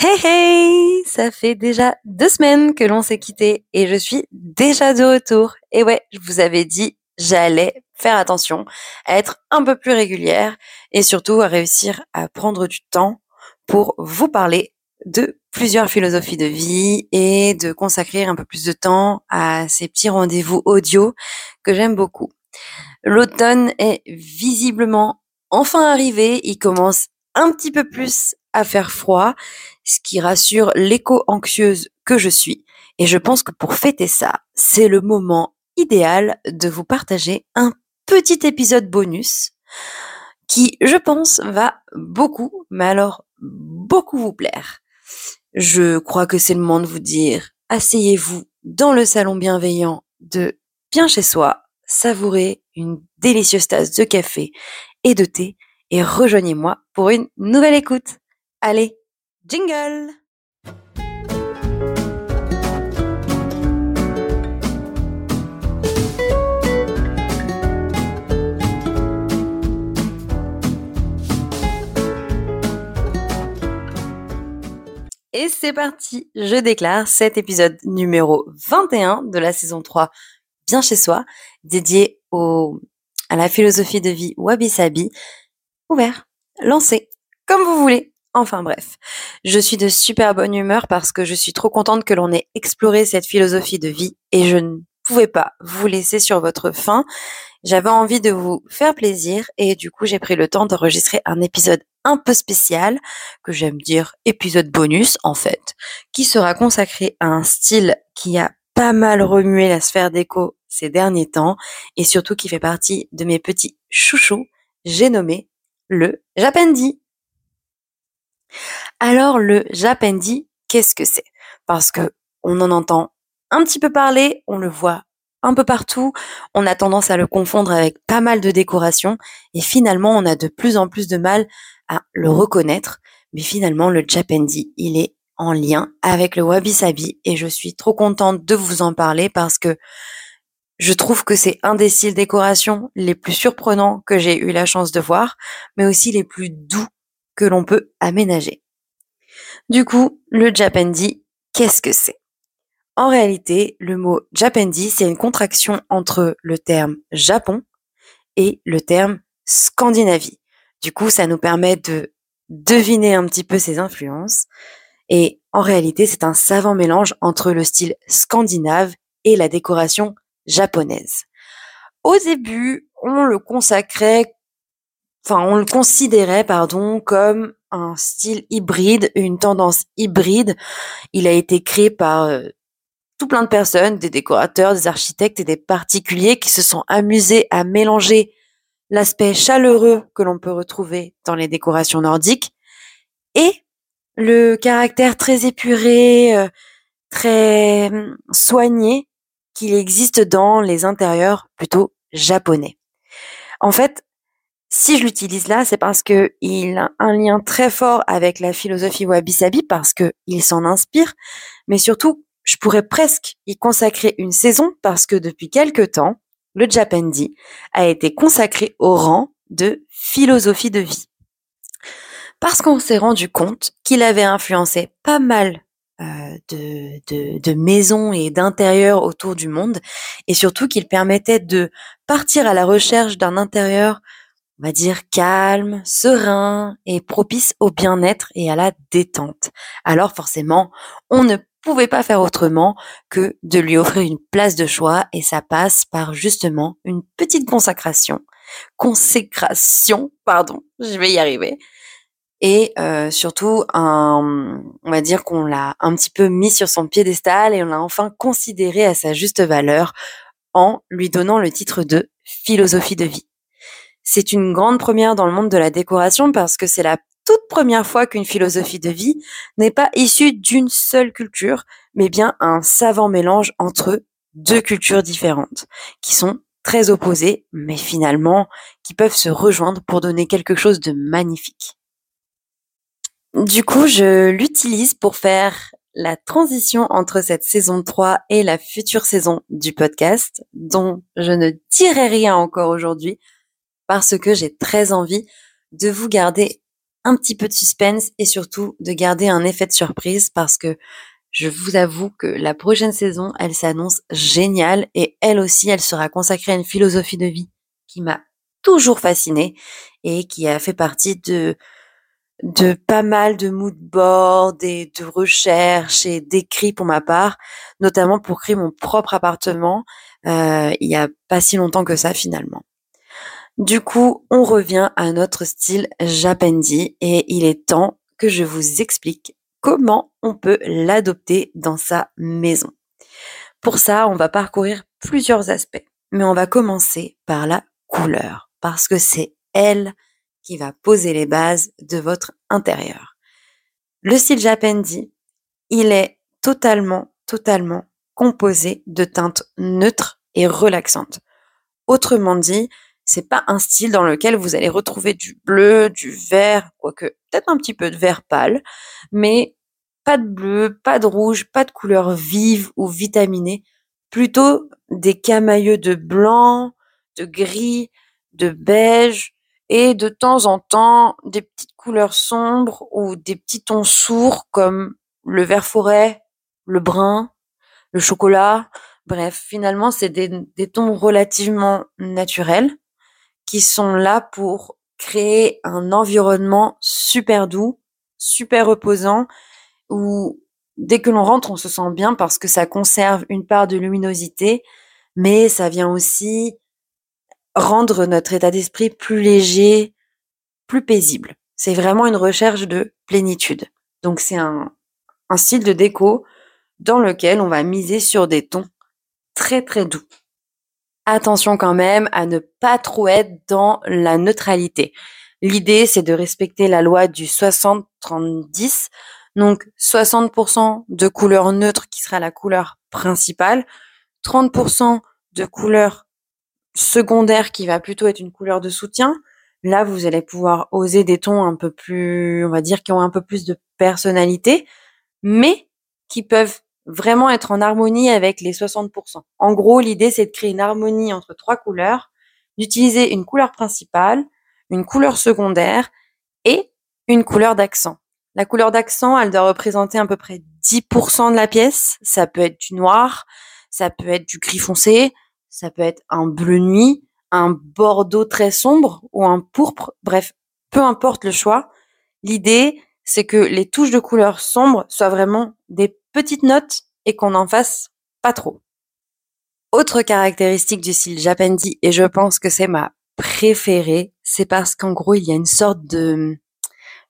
Hey hey Ça fait déjà deux semaines que l'on s'est quitté et je suis déjà de retour. Et ouais, je vous avais dit, j'allais faire attention à être un peu plus régulière et surtout à réussir à prendre du temps pour vous parler de plusieurs philosophies de vie et de consacrer un peu plus de temps à ces petits rendez-vous audio que j'aime beaucoup. L'automne est visiblement enfin arrivé, il commence un petit peu plus à faire froid, ce qui rassure l'éco-anxieuse que je suis. Et je pense que pour fêter ça, c'est le moment idéal de vous partager un petit épisode bonus qui, je pense, va beaucoup, mais alors beaucoup vous plaire. Je crois que c'est le moment de vous dire, asseyez-vous dans le salon bienveillant de bien chez soi, savourez une délicieuse tasse de café et de thé et rejoignez-moi pour une nouvelle écoute. Allez, jingle Et c'est parti, je déclare cet épisode numéro 21 de la saison 3 Bien chez soi, dédié au, à la philosophie de vie Wabi Sabi, ouvert, lancé, comme vous voulez. Enfin bref, je suis de super bonne humeur parce que je suis trop contente que l'on ait exploré cette philosophie de vie et je ne pouvais pas vous laisser sur votre faim. J'avais envie de vous faire plaisir et du coup j'ai pris le temps d'enregistrer un épisode un peu spécial, que j'aime dire épisode bonus en fait, qui sera consacré à un style qui a pas mal remué la sphère d'écho ces derniers temps et surtout qui fait partie de mes petits chouchous, j'ai nommé le Japendi. Alors le Japendi, qu'est-ce que c'est? Parce que on en entend un petit peu parler, on le voit un peu partout, on a tendance à le confondre avec pas mal de décorations et finalement on a de plus en plus de mal à le reconnaître. Mais finalement le Japendi, il est en lien avec le Wabi Sabi et je suis trop contente de vous en parler parce que je trouve que c'est un des styles décoration les plus surprenants que j'ai eu la chance de voir, mais aussi les plus doux que l'on peut aménager. Du coup, le Japendi, qu'est-ce que c'est? En réalité, le mot Japendi, c'est une contraction entre le terme Japon et le terme Scandinavie. Du coup, ça nous permet de deviner un petit peu ses influences. Et en réalité, c'est un savant mélange entre le style scandinave et la décoration japonaise. Au début, on le consacrait, enfin, on le considérait, pardon, comme un style hybride, une tendance hybride. Il a été créé par euh, tout plein de personnes, des décorateurs, des architectes et des particuliers qui se sont amusés à mélanger l'aspect chaleureux que l'on peut retrouver dans les décorations nordiques et le caractère très épuré, euh, très hum, soigné qu'il existe dans les intérieurs plutôt japonais. En fait, si je l'utilise là, c'est parce que il a un lien très fort avec la philosophie wabi-sabi parce que il s'en inspire, mais surtout, je pourrais presque y consacrer une saison parce que depuis quelque temps, le Japandi a été consacré au rang de philosophie de vie. Parce qu'on s'est rendu compte qu'il avait influencé pas mal euh, de, de, de, maisons et d'intérieurs autour du monde, et surtout qu'il permettait de partir à la recherche d'un intérieur, on va dire, calme, serein et propice au bien-être et à la détente. Alors forcément, on ne pouvait pas faire autrement que de lui offrir une place de choix, et ça passe par justement une petite consacration, consécration, pardon, je vais y arriver, et euh, surtout on va dire qu'on l'a un petit peu mis sur son piédestal et on l'a enfin considéré à sa juste valeur en lui donnant le titre de philosophie de vie. C'est une grande première dans le monde de la décoration parce que c'est la toute première fois qu'une philosophie de vie n'est pas issue d'une seule culture, mais bien un savant mélange entre deux cultures différentes, qui sont très opposées, mais finalement qui peuvent se rejoindre pour donner quelque chose de magnifique. Du coup, je l'utilise pour faire la transition entre cette saison 3 et la future saison du podcast, dont je ne dirai rien encore aujourd'hui, parce que j'ai très envie de vous garder un petit peu de suspense et surtout de garder un effet de surprise parce que je vous avoue que la prochaine saison, elle s'annonce géniale et elle aussi, elle sera consacrée à une philosophie de vie qui m'a toujours fascinée et qui a fait partie de de pas mal de mood boards et de recherches et d'écrits pour ma part, notamment pour créer mon propre appartement euh, il y a pas si longtemps que ça finalement. Du coup, on revient à notre style Japendi et il est temps que je vous explique comment on peut l'adopter dans sa maison. Pour ça, on va parcourir plusieurs aspects, mais on va commencer par la couleur parce que c'est elle qui va poser les bases de votre intérieur. Le style Japendi, il est totalement, totalement composé de teintes neutres et relaxantes. Autrement dit, c'est pas un style dans lequel vous allez retrouver du bleu, du vert, quoique peut-être un petit peu de vert pâle, mais pas de bleu, pas de rouge, pas de couleurs vives ou vitaminées, plutôt des camailleux de blanc, de gris, de beige, et de temps en temps des petites couleurs sombres ou des petits tons sourds comme le vert forêt, le brun, le chocolat. Bref, finalement, c'est des, des tons relativement naturels qui sont là pour créer un environnement super doux, super reposant, où dès que l'on rentre, on se sent bien parce que ça conserve une part de luminosité, mais ça vient aussi rendre notre état d'esprit plus léger, plus paisible. C'est vraiment une recherche de plénitude. Donc c'est un, style de déco dans lequel on va miser sur des tons très très doux. Attention quand même à ne pas trop être dans la neutralité. L'idée, c'est de respecter la loi du 60-30-10. Donc 60% de couleur neutre qui sera la couleur principale, 30% de couleur secondaire qui va plutôt être une couleur de soutien. Là, vous allez pouvoir oser des tons un peu plus, on va dire, qui ont un peu plus de personnalité, mais qui peuvent vraiment être en harmonie avec les 60%. En gros, l'idée, c'est de créer une harmonie entre trois couleurs, d'utiliser une couleur principale, une couleur secondaire et une couleur d'accent. La couleur d'accent, elle doit représenter à peu près 10% de la pièce. Ça peut être du noir, ça peut être du gris foncé, ça peut être un bleu nuit, un bordeaux très sombre ou un pourpre. Bref, peu importe le choix. L'idée, c'est que les touches de couleur sombre soient vraiment des petites notes et qu'on n'en fasse pas trop. Autre caractéristique du style Japendi, et je pense que c'est ma préférée, c'est parce qu'en gros, il y a une sorte de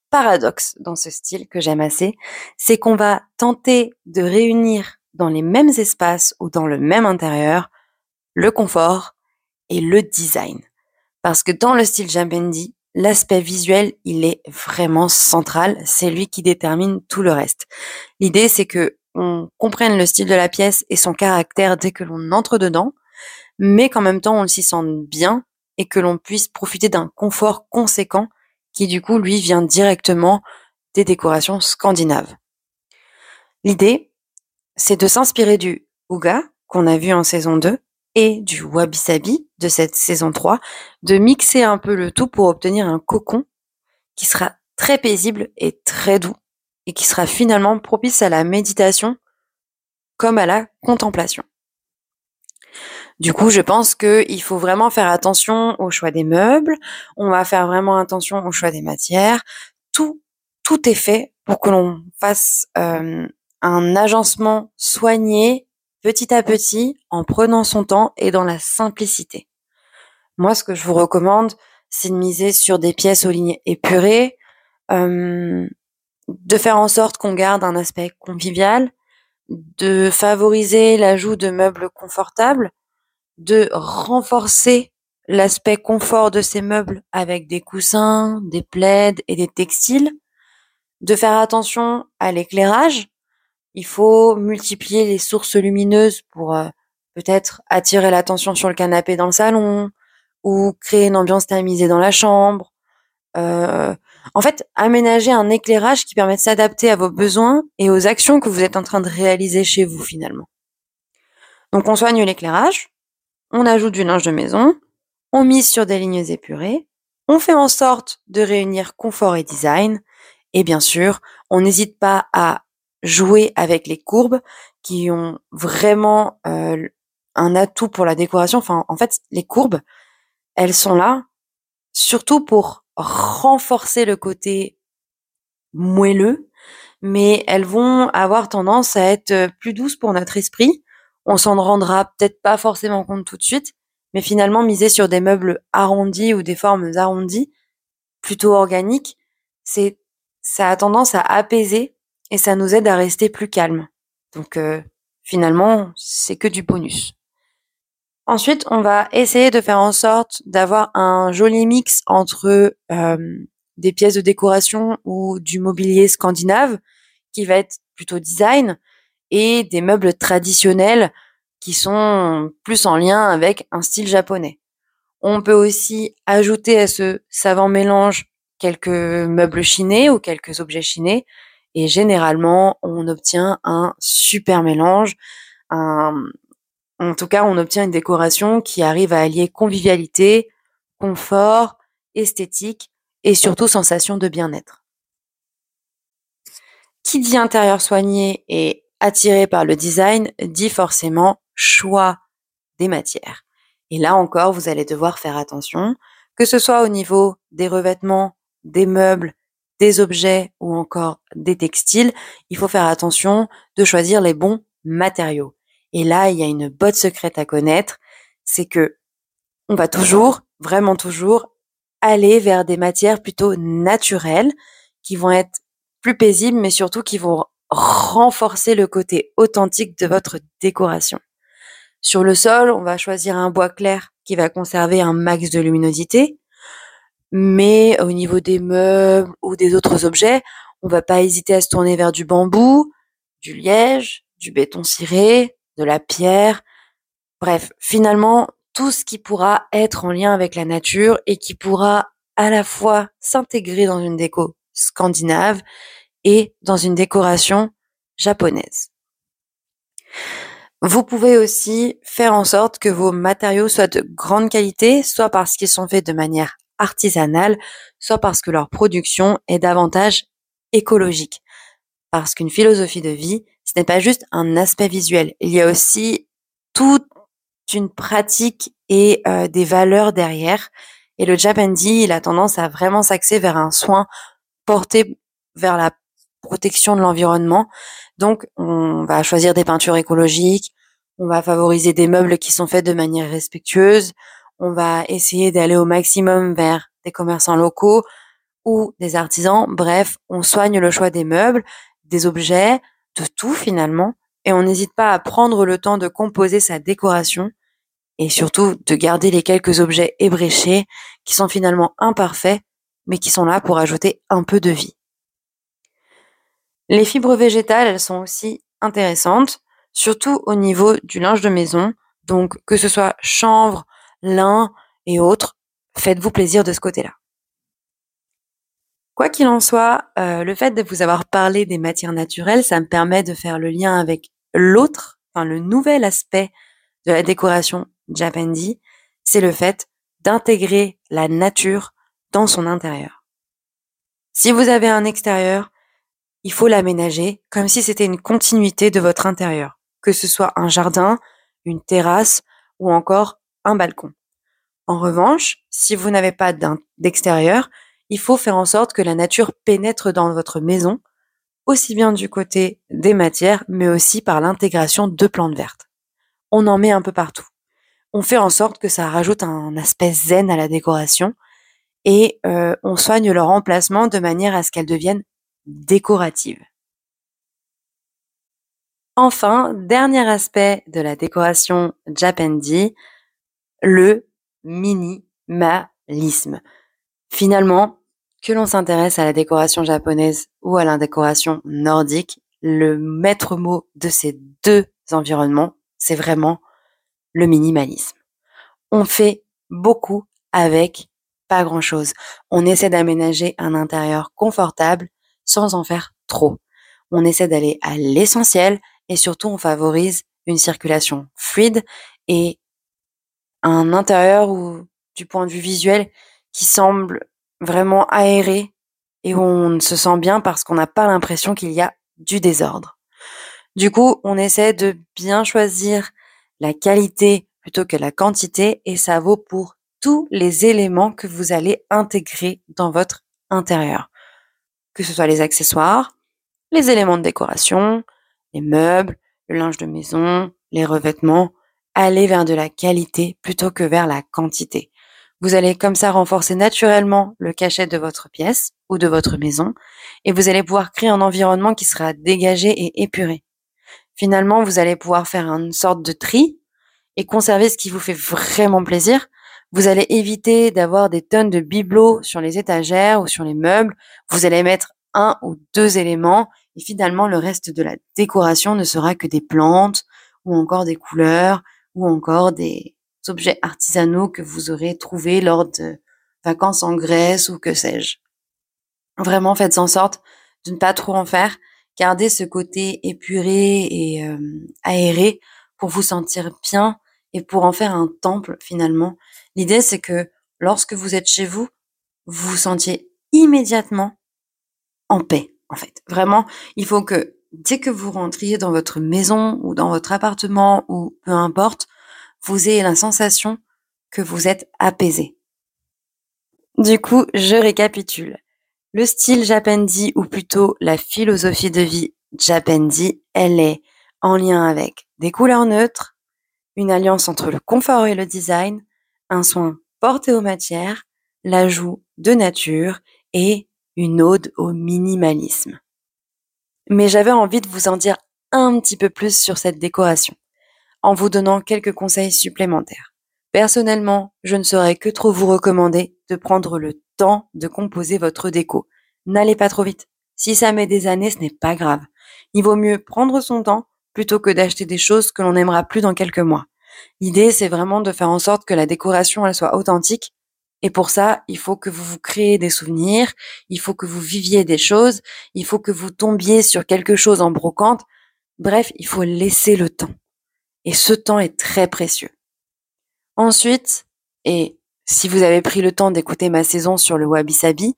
paradoxe dans ce style que j'aime assez, c'est qu'on va tenter de réunir dans les mêmes espaces ou dans le même intérieur le confort et le design. Parce que dans le style Japendi, l'aspect visuel, il est vraiment central. C'est lui qui détermine tout le reste. L'idée, c'est que on comprenne le style de la pièce et son caractère dès que l'on entre dedans, mais qu'en même temps, on s'y sente bien et que l'on puisse profiter d'un confort conséquent qui, du coup, lui, vient directement des décorations scandinaves. L'idée, c'est de s'inspirer du Uga, qu'on a vu en saison 2, du wabi-sabi de cette saison 3, de mixer un peu le tout pour obtenir un cocon qui sera très paisible et très doux et qui sera finalement propice à la méditation comme à la contemplation. Du coup, je pense qu'il faut vraiment faire attention au choix des meubles, on va faire vraiment attention au choix des matières. Tout, tout est fait pour que l'on fasse euh, un agencement soigné petit à petit, en prenant son temps et dans la simplicité. Moi, ce que je vous recommande, c'est de miser sur des pièces aux lignes épurées, euh, de faire en sorte qu'on garde un aspect convivial, de favoriser l'ajout de meubles confortables, de renforcer l'aspect confort de ces meubles avec des coussins, des plaids et des textiles, de faire attention à l'éclairage, il faut multiplier les sources lumineuses pour euh, peut-être attirer l'attention sur le canapé dans le salon ou créer une ambiance tamisée dans la chambre. Euh, en fait, aménager un éclairage qui permet de s'adapter à vos besoins et aux actions que vous êtes en train de réaliser chez vous finalement. Donc on soigne l'éclairage, on ajoute du linge de maison, on mise sur des lignes épurées On fait en sorte de réunir confort et design. Et bien sûr, on n'hésite pas à jouer avec les courbes qui ont vraiment euh, un atout pour la décoration. Enfin, en fait, les courbes, elles sont là surtout pour renforcer le côté moelleux, mais elles vont avoir tendance à être plus douces pour notre esprit. On s'en rendra peut-être pas forcément compte tout de suite, mais finalement miser sur des meubles arrondis ou des formes arrondies, plutôt organiques, c'est ça a tendance à apaiser et ça nous aide à rester plus calme. Donc euh, finalement, c'est que du bonus. Ensuite, on va essayer de faire en sorte d'avoir un joli mix entre euh, des pièces de décoration ou du mobilier scandinave qui va être plutôt design et des meubles traditionnels qui sont plus en lien avec un style japonais. On peut aussi ajouter à ce savant mélange quelques meubles chinés ou quelques objets chinés et généralement on obtient un super mélange, en tout cas on obtient une décoration qui arrive à allier convivialité, confort, esthétique et surtout sensation de bien-être. Qui dit intérieur soigné et attiré par le design dit forcément choix des matières. Et là encore, vous allez devoir faire attention, que ce soit au niveau des revêtements, des meubles, des objets ou encore des textiles, il faut faire attention de choisir les bons matériaux. Et là, il y a une botte secrète à connaître, c'est que on va toujours, vraiment toujours, aller vers des matières plutôt naturelles qui vont être plus paisibles, mais surtout qui vont renforcer le côté authentique de votre décoration. Sur le sol, on va choisir un bois clair qui va conserver un max de luminosité. Mais au niveau des meubles ou des autres objets, on va pas hésiter à se tourner vers du bambou, du liège, du béton ciré, de la pierre. Bref, finalement, tout ce qui pourra être en lien avec la nature et qui pourra à la fois s'intégrer dans une déco scandinave et dans une décoration japonaise. Vous pouvez aussi faire en sorte que vos matériaux soient de grande qualité, soit parce qu'ils sont faits de manière artisanale, soit parce que leur production est davantage écologique. Parce qu'une philosophie de vie, ce n'est pas juste un aspect visuel. Il y a aussi toute une pratique et euh, des valeurs derrière. Et le Japandi, il a tendance à vraiment s'axer vers un soin porté vers la protection de l'environnement. Donc, on va choisir des peintures écologiques, on va favoriser des meubles qui sont faits de manière respectueuse, on va essayer d'aller au maximum vers des commerçants locaux ou des artisans. Bref, on soigne le choix des meubles, des objets, de tout finalement, et on n'hésite pas à prendre le temps de composer sa décoration et surtout de garder les quelques objets ébréchés qui sont finalement imparfaits, mais qui sont là pour ajouter un peu de vie. Les fibres végétales, elles sont aussi intéressantes, surtout au niveau du linge de maison. Donc, que ce soit chanvre, lin et autres, faites-vous plaisir de ce côté-là. Quoi qu'il en soit, euh, le fait de vous avoir parlé des matières naturelles, ça me permet de faire le lien avec l'autre, enfin le nouvel aspect de la décoration Japandi, c'est le fait d'intégrer la nature dans son intérieur. Si vous avez un extérieur, il faut l'aménager comme si c'était une continuité de votre intérieur, que ce soit un jardin, une terrasse ou encore un balcon. En revanche, si vous n'avez pas d'extérieur, il faut faire en sorte que la nature pénètre dans votre maison, aussi bien du côté des matières, mais aussi par l'intégration de plantes vertes. On en met un peu partout. On fait en sorte que ça rajoute un aspect zen à la décoration et euh, on soigne leur emplacement de manière à ce qu'elles deviennent décorative. Enfin, dernier aspect de la décoration Japandi, le minimalisme. Finalement, que l'on s'intéresse à la décoration japonaise ou à la décoration nordique, le maître mot de ces deux environnements, c'est vraiment le minimalisme. On fait beaucoup avec pas grand chose. On essaie d'aménager un intérieur confortable sans en faire trop. On essaie d'aller à l'essentiel et surtout on favorise une circulation fluide et un intérieur où, du point de vue visuel, qui semble vraiment aéré et où on se sent bien parce qu'on n'a pas l'impression qu'il y a du désordre. Du coup, on essaie de bien choisir la qualité plutôt que la quantité et ça vaut pour tous les éléments que vous allez intégrer dans votre intérieur. Que ce soit les accessoires, les éléments de décoration, les meubles, le linge de maison, les revêtements, allez vers de la qualité plutôt que vers la quantité. Vous allez comme ça renforcer naturellement le cachet de votre pièce ou de votre maison et vous allez pouvoir créer un environnement qui sera dégagé et épuré. Finalement, vous allez pouvoir faire une sorte de tri et conserver ce qui vous fait vraiment plaisir. Vous allez éviter d'avoir des tonnes de bibelots sur les étagères ou sur les meubles. Vous allez mettre un ou deux éléments et finalement le reste de la décoration ne sera que des plantes ou encore des couleurs ou encore des objets artisanaux que vous aurez trouvés lors de vacances en Grèce ou que sais-je. Vraiment, faites en sorte de ne pas trop en faire. Gardez ce côté épuré et euh, aéré pour vous sentir bien et pour en faire un temple finalement. L'idée, c'est que lorsque vous êtes chez vous, vous vous sentiez immédiatement en paix, en fait. Vraiment, il faut que dès que vous rentriez dans votre maison ou dans votre appartement ou peu importe, vous ayez la sensation que vous êtes apaisé. Du coup, je récapitule. Le style Japendi, ou plutôt la philosophie de vie Japendi, elle est en lien avec des couleurs neutres, une alliance entre le confort et le design, un soin porté aux matières, l'ajout de nature et une ode au minimalisme. Mais j'avais envie de vous en dire un petit peu plus sur cette décoration en vous donnant quelques conseils supplémentaires. Personnellement, je ne saurais que trop vous recommander de prendre le temps de composer votre déco. N'allez pas trop vite. Si ça met des années, ce n'est pas grave. Il vaut mieux prendre son temps plutôt que d'acheter des choses que l'on n'aimera plus dans quelques mois. L'idée, c'est vraiment de faire en sorte que la décoration, elle soit authentique. Et pour ça, il faut que vous vous créez des souvenirs, il faut que vous viviez des choses, il faut que vous tombiez sur quelque chose en brocante. Bref, il faut laisser le temps. Et ce temps est très précieux. Ensuite, et si vous avez pris le temps d'écouter ma saison sur le Wabi Sabi,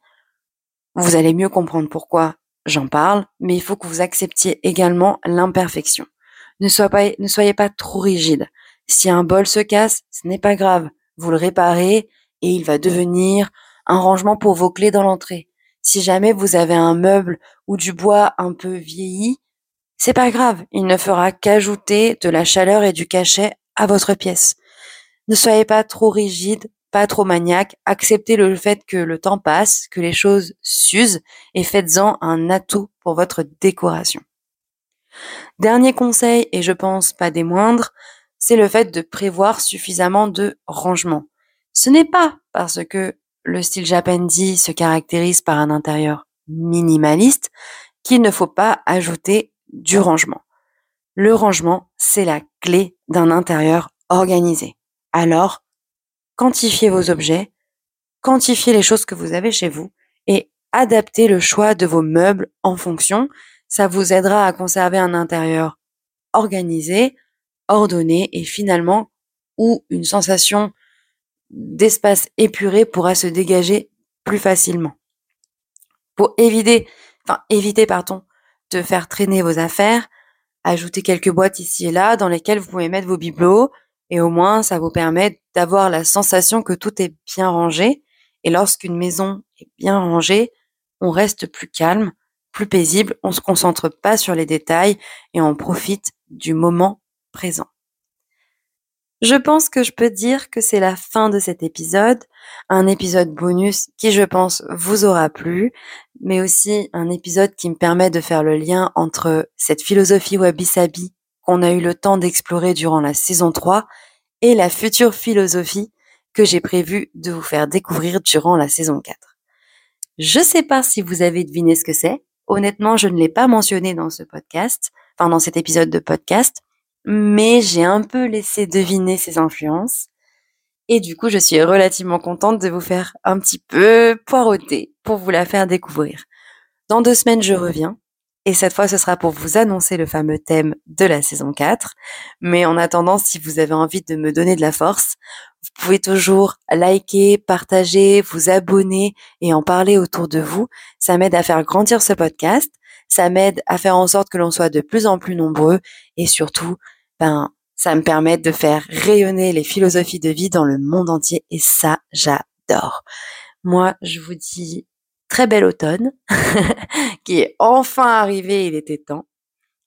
vous allez mieux comprendre pourquoi j'en parle, mais il faut que vous acceptiez également l'imperfection. Ne, soyez pas, ne soyez pas trop rigide. Si un bol se casse, ce n'est pas grave. Vous le réparez et il va devenir un rangement pour vos clés dans l'entrée. Si jamais vous avez un meuble ou du bois un peu vieilli, c'est pas grave, il ne fera qu'ajouter de la chaleur et du cachet à votre pièce. Ne soyez pas trop rigide, pas trop maniaque, acceptez le fait que le temps passe, que les choses s'usent et faites-en un atout pour votre décoration. Dernier conseil, et je pense pas des moindres, c'est le fait de prévoir suffisamment de rangement. Ce n'est pas parce que le style Japendi se caractérise par un intérieur minimaliste qu'il ne faut pas ajouter du rangement. Le rangement, c'est la clé d'un intérieur organisé. Alors, quantifiez vos objets, quantifiez les choses que vous avez chez vous et adaptez le choix de vos meubles en fonction. Ça vous aidera à conserver un intérieur organisé, ordonné et finalement où une sensation d'espace épuré pourra se dégager plus facilement. Pour éviter, enfin éviter pardon, de faire traîner vos affaires, ajouter quelques boîtes ici et là dans lesquelles vous pouvez mettre vos bibelots et au moins ça vous permet d'avoir la sensation que tout est bien rangé et lorsqu'une maison est bien rangée, on reste plus calme, plus paisible, on se concentre pas sur les détails et on profite du moment présent. Je pense que je peux dire que c'est la fin de cet épisode, un épisode bonus qui je pense vous aura plu, mais aussi un épisode qui me permet de faire le lien entre cette philosophie wabi-sabi qu'on a eu le temps d'explorer durant la saison 3 et la future philosophie que j'ai prévu de vous faire découvrir durant la saison 4. Je sais pas si vous avez deviné ce que c'est. Honnêtement, je ne l'ai pas mentionné dans ce podcast, enfin dans cet épisode de podcast, mais j'ai un peu laissé deviner ses influences. Et du coup, je suis relativement contente de vous faire un petit peu poireauter pour vous la faire découvrir. Dans deux semaines, je reviens Et cette fois, ce sera pour vous annoncer le fameux thème de la saison 4. Mais en attendant, si vous avez envie de me donner de la force, vous pouvez toujours liker, partager, vous abonner et en parler autour de vous. Ça m'aide à faire grandir ce podcast. Ça m'aide à faire en sorte que l'on soit de plus en plus nombreux et surtout, ben, ça me permet de faire rayonner les philosophies de vie dans le monde entier et ça, j'adore. Moi, je vous dis très bel automne qui est enfin arrivé, il était temps.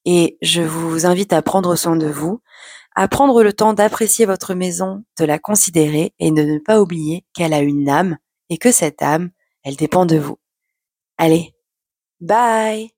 Et je vous invite à prendre soin de vous, à prendre le temps d'apprécier votre maison, de la considérer et de ne pas oublier qu'elle a une âme et que cette âme, elle dépend de vous. Allez, bye